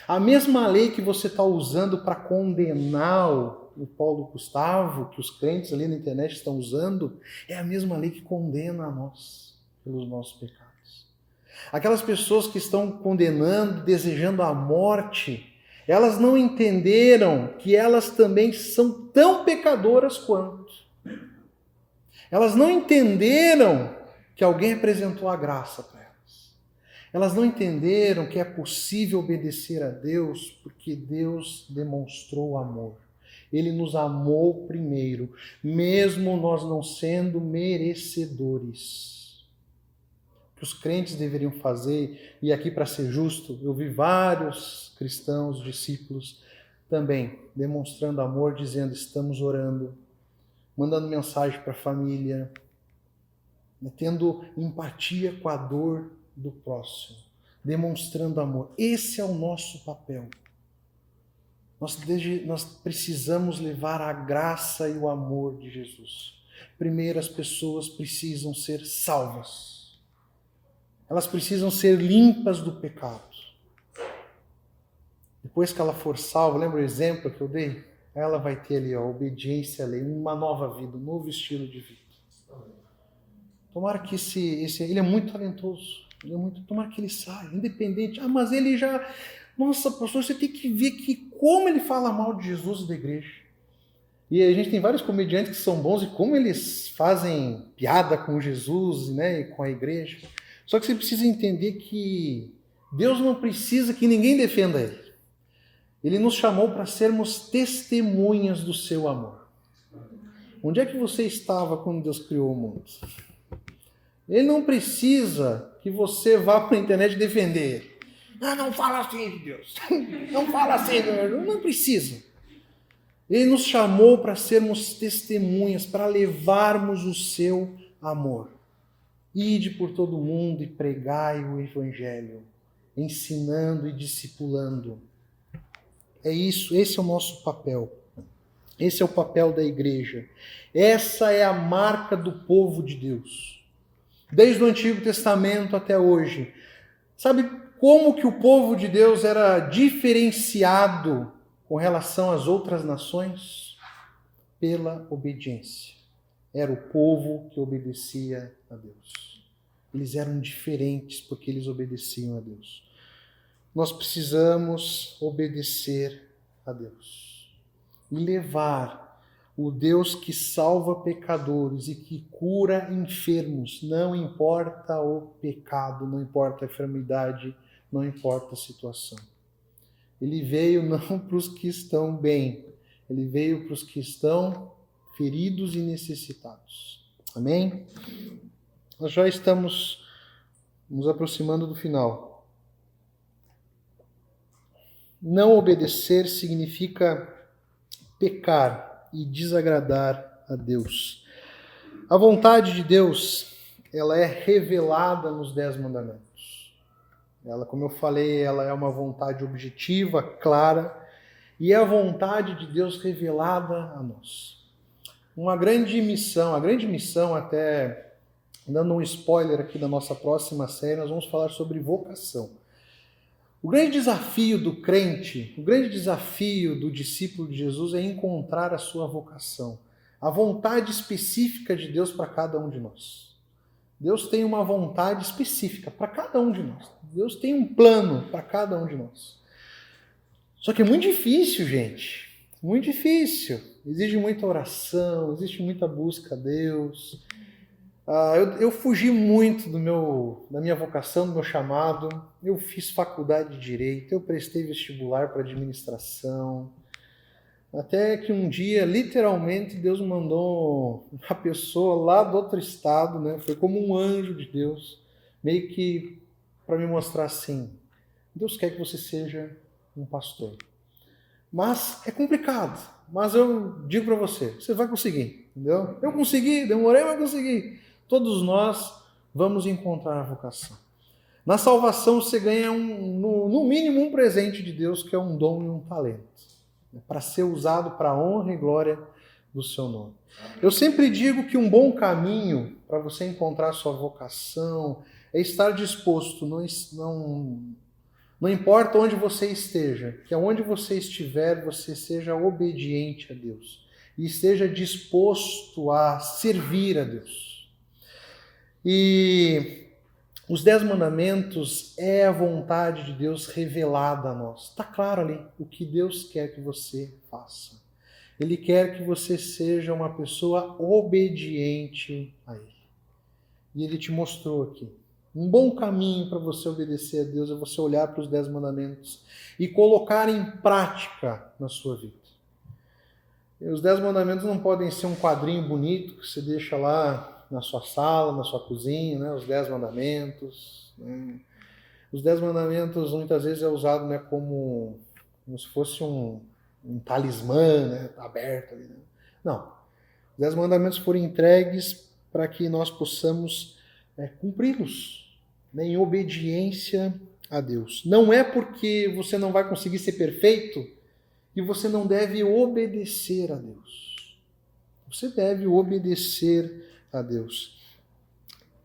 [SPEAKER 1] A mesma lei que você está usando para condenar o Paulo Gustavo, que os crentes ali na internet estão usando, é a mesma lei que condena a nós pelos nossos pecados. Aquelas pessoas que estão condenando, desejando a morte, elas não entenderam que elas também são tão pecadoras quanto. Elas não entenderam que alguém apresentou a graça elas não entenderam que é possível obedecer a Deus porque Deus demonstrou amor. Ele nos amou primeiro, mesmo nós não sendo merecedores. O que os crentes deveriam fazer, e aqui para ser justo, eu vi vários cristãos, discípulos, também demonstrando amor, dizendo: estamos orando, mandando mensagem para a família, tendo empatia com a dor do próximo, demonstrando amor. Esse é o nosso papel. Nós, nós precisamos levar a graça e o amor de Jesus. Primeiro, as pessoas precisam ser salvas. Elas precisam ser limpas do pecado. Depois que ela for salva, lembra o exemplo que eu dei? Ela vai ter ali a obediência à lei, uma nova vida, um novo estilo de vida. Tomara que esse, esse ele é muito talentoso. É muito, tomara que ele saia, independente. Ah, mas ele já. Nossa, pastor, você tem que ver que como ele fala mal de Jesus e da igreja. E a gente tem vários comediantes que são bons e como eles fazem piada com Jesus né, e com a igreja. Só que você precisa entender que Deus não precisa que ninguém defenda ele. Ele nos chamou para sermos testemunhas do seu amor. Onde é que você estava quando Deus criou o mundo? Ele não precisa que você vá para a internet defender. Ah, não fala assim de Deus. Não fala assim, Deus. Não precisa. Ele nos chamou para sermos testemunhas, para levarmos o seu amor. Ide por todo mundo e pregai o Evangelho, ensinando e discipulando. É isso, esse é o nosso papel. Esse é o papel da igreja. Essa é a marca do povo de Deus desde o Antigo Testamento até hoje. Sabe como que o povo de Deus era diferenciado com relação às outras nações? Pela obediência. Era o povo que obedecia a Deus. Eles eram diferentes porque eles obedeciam a Deus. Nós precisamos obedecer a Deus e levar o Deus que salva pecadores e que cura enfermos, não importa o pecado, não importa a enfermidade, não importa a situação. Ele veio não para os que estão bem, ele veio para os que estão feridos e necessitados. Amém? Nós já estamos nos aproximando do final. Não obedecer significa pecar e desagradar a Deus. A vontade de Deus, ela é revelada nos Dez Mandamentos. Ela, como eu falei, ela é uma vontade objetiva, clara, e é a vontade de Deus revelada a nós. Uma grande missão, a grande missão, até dando um spoiler aqui da nossa próxima série, nós vamos falar sobre vocação. O grande desafio do crente, o grande desafio do discípulo de Jesus é encontrar a sua vocação, a vontade específica de Deus para cada um de nós. Deus tem uma vontade específica para cada um de nós. Deus tem um plano para cada um de nós. Só que é muito difícil, gente. Muito difícil. Exige muita oração, existe muita busca a Deus. Ah, eu, eu, fugi muito do meu, da minha vocação, do meu chamado. Eu fiz faculdade de direito, eu prestei vestibular para administração. Até que um dia, literalmente, Deus mandou uma pessoa lá do outro estado, né? Foi como um anjo de Deus, meio que para me mostrar assim: Deus quer que você seja um pastor. Mas é complicado. Mas eu digo para você, você vai conseguir, entendeu? Eu consegui, demorei, mas consegui Todos nós vamos encontrar a vocação. Na salvação você ganha um, no, mínimo um presente de Deus que é um dom e um talento, né, para ser usado para a honra e glória do seu nome. Eu sempre digo que um bom caminho para você encontrar sua vocação é estar disposto, não, não, não importa onde você esteja, que aonde você estiver, você seja obediente a Deus e esteja disposto a servir a Deus. E os Dez Mandamentos é a vontade de Deus revelada a nós. Está claro ali o que Deus quer que você faça. Ele quer que você seja uma pessoa obediente a Ele. E Ele te mostrou aqui. Um bom caminho para você obedecer a Deus é você olhar para os Dez Mandamentos e colocar em prática na sua vida. E os Dez Mandamentos não podem ser um quadrinho bonito que você deixa lá na sua sala, na sua cozinha, né? os dez mandamentos. Né? Os dez mandamentos muitas vezes é usado né, como, como se fosse um, um talismã né, aberto ali. Né? Não. Os dez mandamentos foram entregues para que nós possamos é, cumpri-los né, em obediência a Deus. Não é porque você não vai conseguir ser perfeito que você não deve obedecer a Deus. Você deve obedecer a Deus.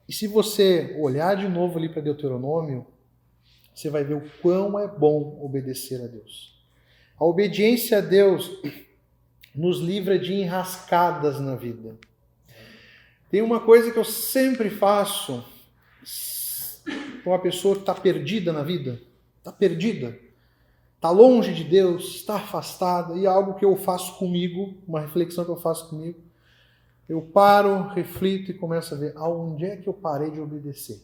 [SPEAKER 1] E se você olhar de novo ali para Deuteronômio, você vai ver o quão é bom obedecer a Deus. A obediência a Deus nos livra de enrascadas na vida. Tem uma coisa que eu sempre faço com uma pessoa que está perdida na vida, está perdida, está longe de Deus, está afastada, e é algo que eu faço comigo, uma reflexão que eu faço comigo. Eu paro, reflito e começo a ver aonde é que eu parei de obedecer.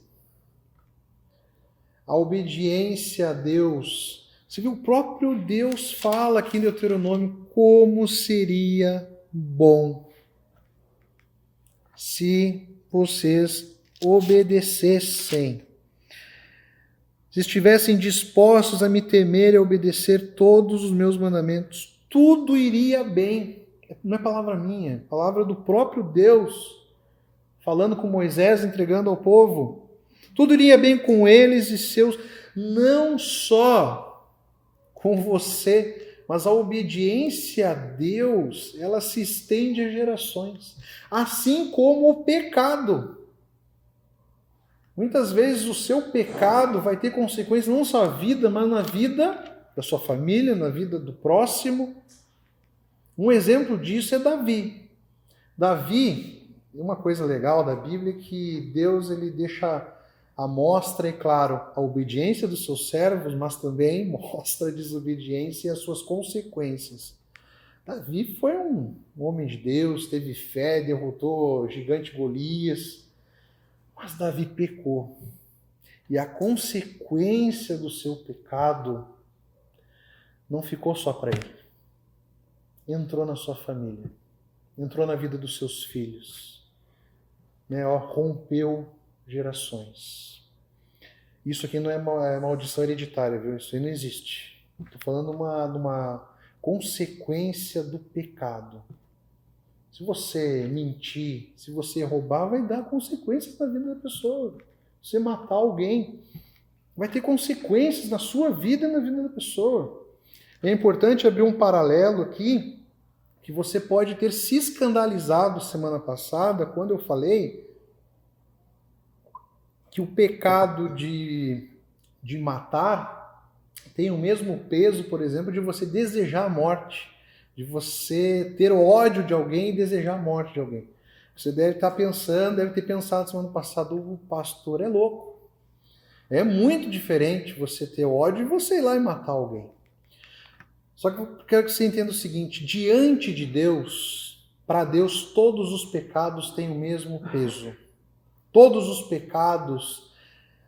[SPEAKER 1] A obediência a Deus. Você viu, o próprio Deus fala aqui em Deuteronômio como seria bom se vocês obedecessem. Se estivessem dispostos a me temer e a obedecer todos os meus mandamentos, tudo iria bem não é palavra minha, é palavra do próprio Deus, falando com Moisés, entregando ao povo. Tudo iria bem com eles e seus, não só com você, mas a obediência a Deus, ela se estende a gerações, assim como o pecado. Muitas vezes o seu pecado vai ter consequências não só na vida, mas na vida da sua família, na vida do próximo. Um exemplo disso é Davi. Davi, uma coisa legal da Bíblia é que Deus ele deixa a mostra, é claro, a obediência dos seus servos, mas também mostra a desobediência e as suas consequências. Davi foi um homem de Deus, teve fé, derrotou o gigante Golias, mas Davi pecou. E a consequência do seu pecado não ficou só para ele entrou na sua família, entrou na vida dos seus filhos, né? Ó, rompeu gerações. Isso aqui não é, é maldição hereditária, viu? Isso aí não existe. Estou falando de uma, uma consequência do pecado. Se você mentir, se você roubar, vai dar consequências na vida da pessoa. Se você matar alguém, vai ter consequências na sua vida e na vida da pessoa. É importante abrir um paralelo aqui, que você pode ter se escandalizado semana passada, quando eu falei que o pecado de, de matar tem o mesmo peso, por exemplo, de você desejar a morte, de você ter ódio de alguém e desejar a morte de alguém. Você deve estar pensando, deve ter pensado semana passada, o pastor é louco. É muito diferente você ter ódio e você ir lá e matar alguém. Só que eu quero que você entenda o seguinte: diante de Deus, para Deus, todos os pecados têm o mesmo peso. Todos os pecados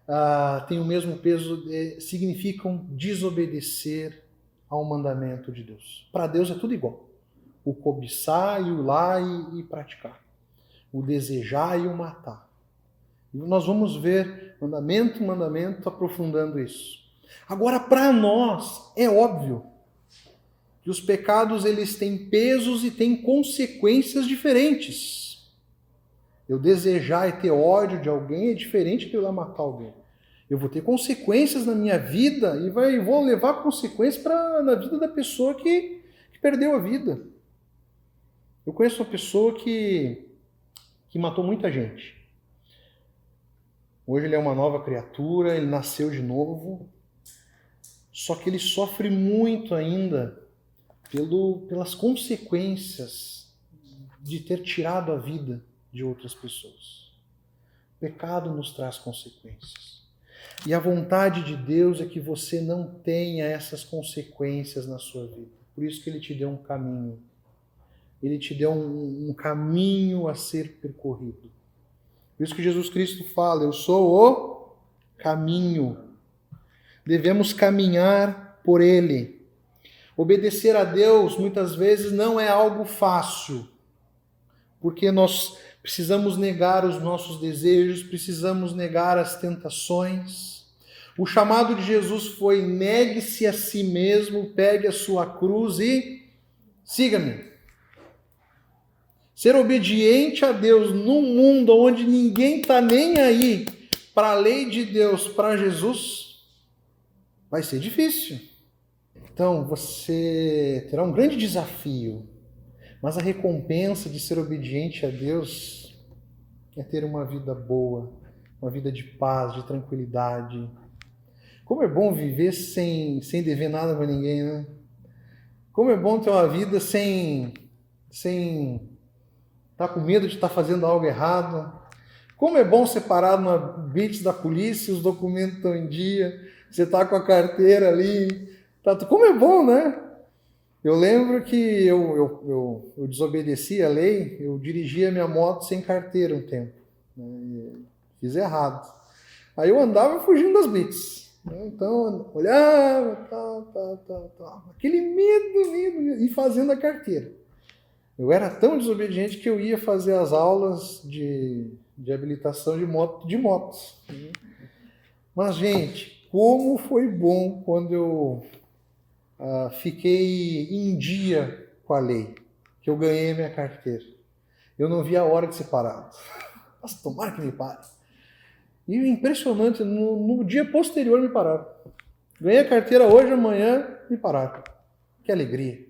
[SPEAKER 1] uh, têm o mesmo peso, significam desobedecer ao mandamento de Deus. Para Deus é tudo igual. O cobiçar e o lá e, e praticar. O desejar e o matar. E nós vamos ver mandamento, mandamento, aprofundando isso. Agora, para nós, é óbvio que os pecados eles têm pesos e têm consequências diferentes. Eu desejar e ter ódio de alguém é diferente de eu lá matar alguém. Eu vou ter consequências na minha vida e vai, vou levar consequências para na vida da pessoa que, que perdeu a vida. Eu conheço uma pessoa que, que matou muita gente. Hoje ele é uma nova criatura, ele nasceu de novo, só que ele sofre muito ainda pelo, pelas consequências de ter tirado a vida de outras pessoas. O pecado nos traz consequências. E a vontade de Deus é que você não tenha essas consequências na sua vida. Por isso que ele te deu um caminho. Ele te deu um, um caminho a ser percorrido. Por isso que Jesus Cristo fala: Eu sou o caminho. Devemos caminhar por ele. Obedecer a Deus muitas vezes não é algo fácil, porque nós precisamos negar os nossos desejos, precisamos negar as tentações. O chamado de Jesus foi: negue-se a si mesmo, pegue a sua cruz e siga-me. Ser obediente a Deus num mundo onde ninguém está nem aí para a lei de Deus, para Jesus, vai ser difícil. Então você terá um grande desafio, mas a recompensa de ser obediente a Deus é ter uma vida boa, uma vida de paz, de tranquilidade. Como é bom viver sem, sem dever nada para ninguém, né? Como é bom ter uma vida sem sem estar tá com medo de estar tá fazendo algo errado. Como é bom ser parado na blitz da polícia, os documentos estão em dia, você está com a carteira ali. Tá, como é bom, né? Eu lembro que eu, eu, eu, eu desobedeci a lei, eu dirigia minha moto sem carteira um tempo. Né? Fiz errado. Aí eu andava fugindo das blitz. Né? Então, olhava, tá, tá, tá, tá. Aquele medo, medo, e fazendo a carteira. Eu era tão desobediente que eu ia fazer as aulas de, de habilitação de, moto, de motos. Mas, gente, como foi bom quando eu uh, fiquei em dia com a lei, que eu ganhei minha carteira. Eu não vi a hora de ser parado. Mas tomara que me pare. E impressionante, no, no dia posterior me pararam. Ganhei a carteira hoje, amanhã me pararam. Que alegria.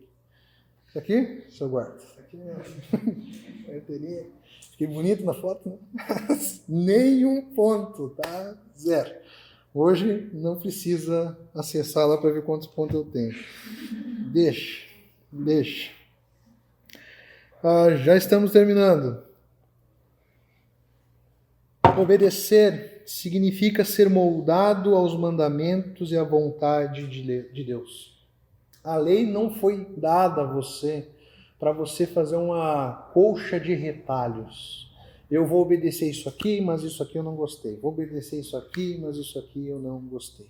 [SPEAKER 1] Isso aqui, seu guarda aqui, carteirinha. Fiquei bonito na foto, né? Nenhum ponto, tá? Zero. Hoje não precisa acessar lá para ver quantos pontos eu tenho. Deixa, deixa. Ah, já estamos terminando. Obedecer significa ser moldado aos mandamentos e à vontade de Deus. A lei não foi dada a você para você fazer uma colcha de retalhos. Eu vou obedecer isso aqui, mas isso aqui eu não gostei. Vou obedecer isso aqui, mas isso aqui eu não gostei.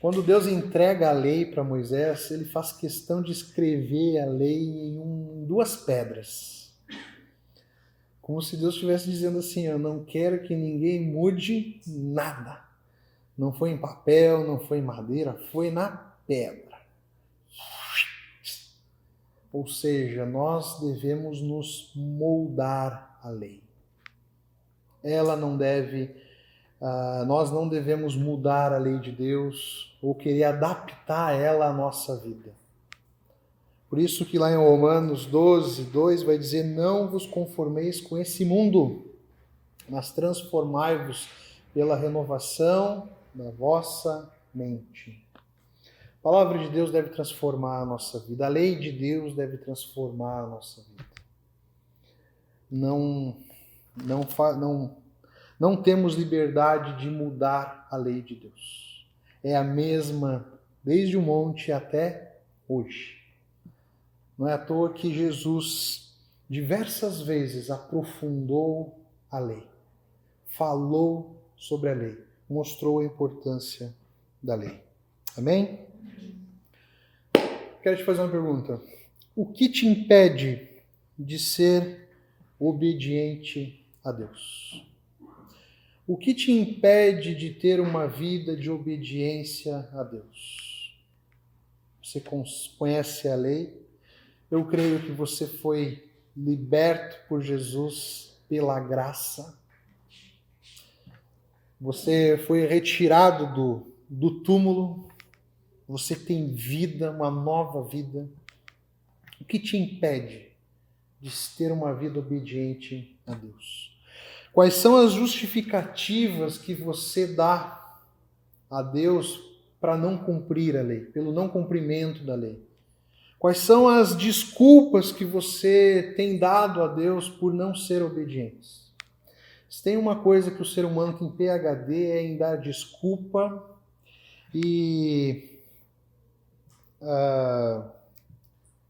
[SPEAKER 1] Quando Deus entrega a lei para Moisés, ele faz questão de escrever a lei em um, duas pedras. Como se Deus estivesse dizendo assim: Eu não quero que ninguém mude nada. Não foi em papel, não foi em madeira, foi na pedra. Ou seja, nós devemos nos moldar à lei. Ela não deve, uh, nós não devemos mudar a lei de Deus ou querer adaptar ela à nossa vida. Por isso que lá em Romanos 12, 2 vai dizer: Não vos conformeis com esse mundo, mas transformai-vos pela renovação da vossa mente. A palavra de Deus deve transformar a nossa vida. A lei de Deus deve transformar a nossa vida. Não, não, não, não temos liberdade de mudar a lei de Deus. É a mesma desde o monte até hoje. Não é à toa que Jesus diversas vezes aprofundou a lei, falou sobre a lei, mostrou a importância da lei. Amém? quero te fazer uma pergunta. O que te impede de ser obediente a Deus? O que te impede de ter uma vida de obediência a Deus? Você conhece a lei? Eu creio que você foi liberto por Jesus pela graça. Você foi retirado do, do túmulo você tem vida, uma nova vida. O que te impede de ter uma vida obediente a Deus? Quais são as justificativas que você dá a Deus para não cumprir a lei, pelo não cumprimento da lei? Quais são as desculpas que você tem dado a Deus por não ser obediente? Se tem uma coisa que o ser humano tem PhD é em dar desculpa e uh,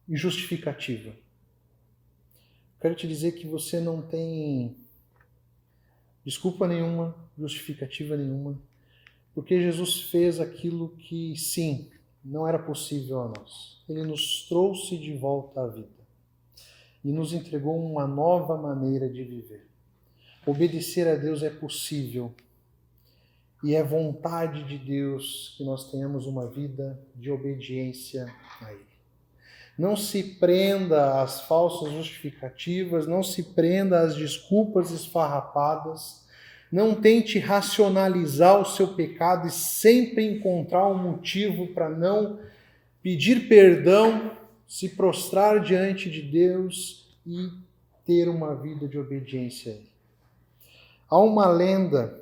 [SPEAKER 1] justificativa. Quero te dizer que você não tem desculpa nenhuma, justificativa nenhuma, porque Jesus fez aquilo que, sim, não era possível a nós. Ele nos trouxe de volta à vida e nos entregou uma nova maneira de viver. Obedecer a Deus é possível e é vontade de Deus que nós tenhamos uma vida de obediência a Ele. Não se prenda às falsas justificativas, não se prenda às desculpas esfarrapadas, não tente racionalizar o seu pecado e sempre encontrar um motivo para não pedir perdão, se prostrar diante de Deus e ter uma vida de obediência. Há uma lenda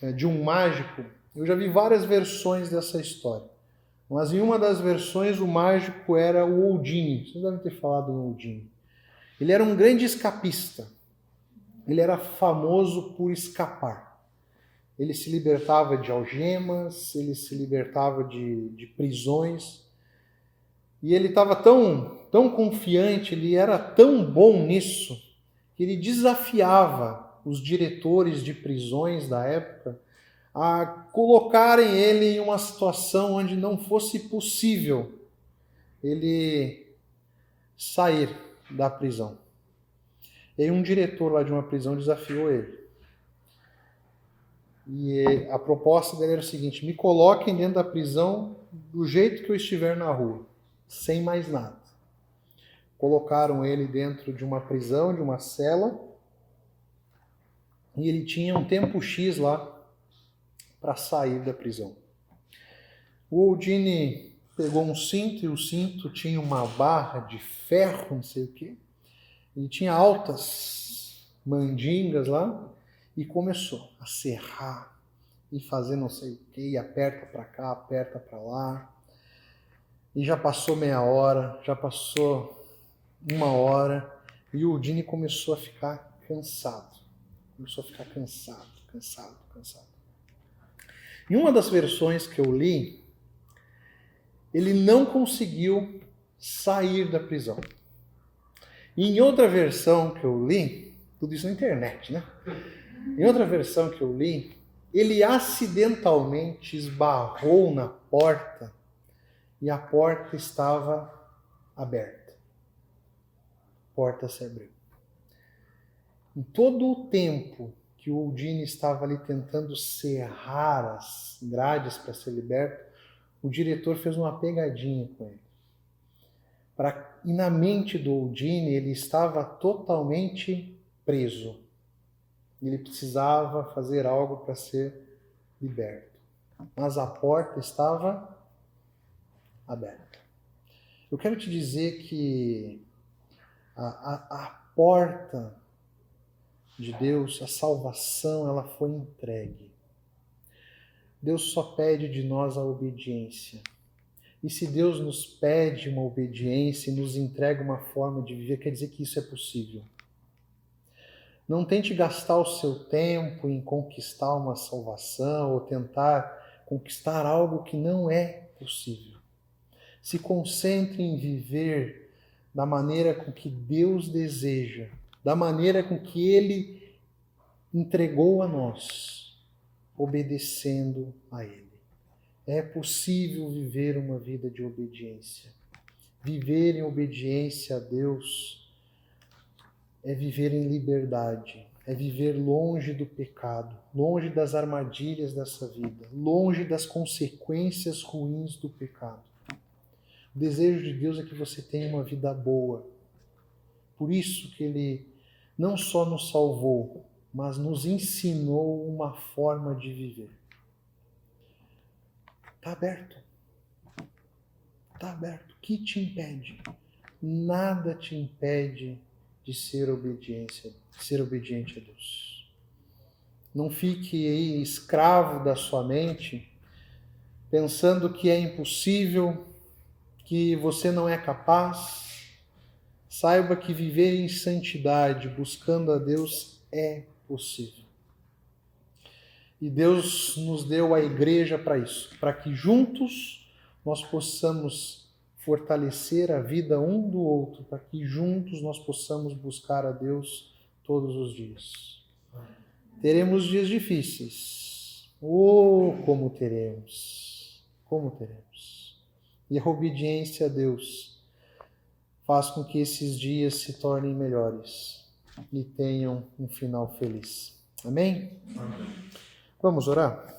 [SPEAKER 1] é, de um mágico, eu já vi várias versões dessa história, mas em uma das versões o mágico era o Oldini. Vocês devem ter falado do Oldini. Ele era um grande escapista. Ele era famoso por escapar. Ele se libertava de algemas, ele se libertava de, de prisões. E ele estava tão, tão confiante, ele era tão bom nisso, que ele desafiava os diretores de prisões da época a colocarem ele em uma situação onde não fosse possível ele sair da prisão. E um diretor lá de uma prisão desafiou ele. E a proposta dele era o seguinte: me coloquem dentro da prisão do jeito que eu estiver na rua, sem mais nada. Colocaram ele dentro de uma prisão, de uma cela, e ele tinha um tempo X lá para sair da prisão. O Oldini pegou um cinto e o cinto tinha uma barra de ferro, não sei o quê. Ele tinha altas mandingas lá e começou a serrar e fazer não sei o que, aperta para cá, aperta para lá. E já passou meia hora, já passou uma hora e o Dini começou a ficar cansado. Começou a ficar cansado, cansado, cansado. Em uma das versões que eu li, ele não conseguiu sair da prisão. Em outra versão que eu li, tudo isso na internet, né? Em outra versão que eu li, ele acidentalmente esbarrou na porta e a porta estava aberta. A porta se abriu. Em todo o tempo que o Udine estava ali tentando serrar as grades para ser liberto, o diretor fez uma pegadinha com ele. Para, e na mente do Udine ele estava totalmente preso ele precisava fazer algo para ser liberto. Mas a porta estava aberta. Eu quero te dizer que a, a, a porta de Deus, a salvação, ela foi entregue. Deus só pede de nós a obediência. E se Deus nos pede uma obediência e nos entrega uma forma de viver, quer dizer que isso é possível. Não tente gastar o seu tempo em conquistar uma salvação ou tentar conquistar algo que não é possível. Se concentre em viver da maneira com que Deus deseja, da maneira com que Ele entregou a nós, obedecendo a Ele. É possível viver uma vida de obediência. Viver em obediência a Deus é viver em liberdade, é viver longe do pecado, longe das armadilhas dessa vida, longe das consequências ruins do pecado. O desejo de Deus é que você tenha uma vida boa. Por isso que ele não só nos salvou, mas nos ensinou uma forma de viver. Está aberto. Está aberto. O que te impede? Nada te impede de ser obediência, ser obediente a Deus. Não fique aí escravo da sua mente, pensando que é impossível, que você não é capaz. Saiba que viver em santidade, buscando a Deus, é possível. E Deus nos deu a igreja para isso, para que juntos nós possamos fortalecer a vida um do outro, para que juntos nós possamos buscar a Deus todos os dias. Teremos dias difíceis. Oh, como teremos! Como teremos! E a obediência a Deus faz com que esses dias se tornem melhores e tenham um final feliz. Amém? Amém. Vamos orar?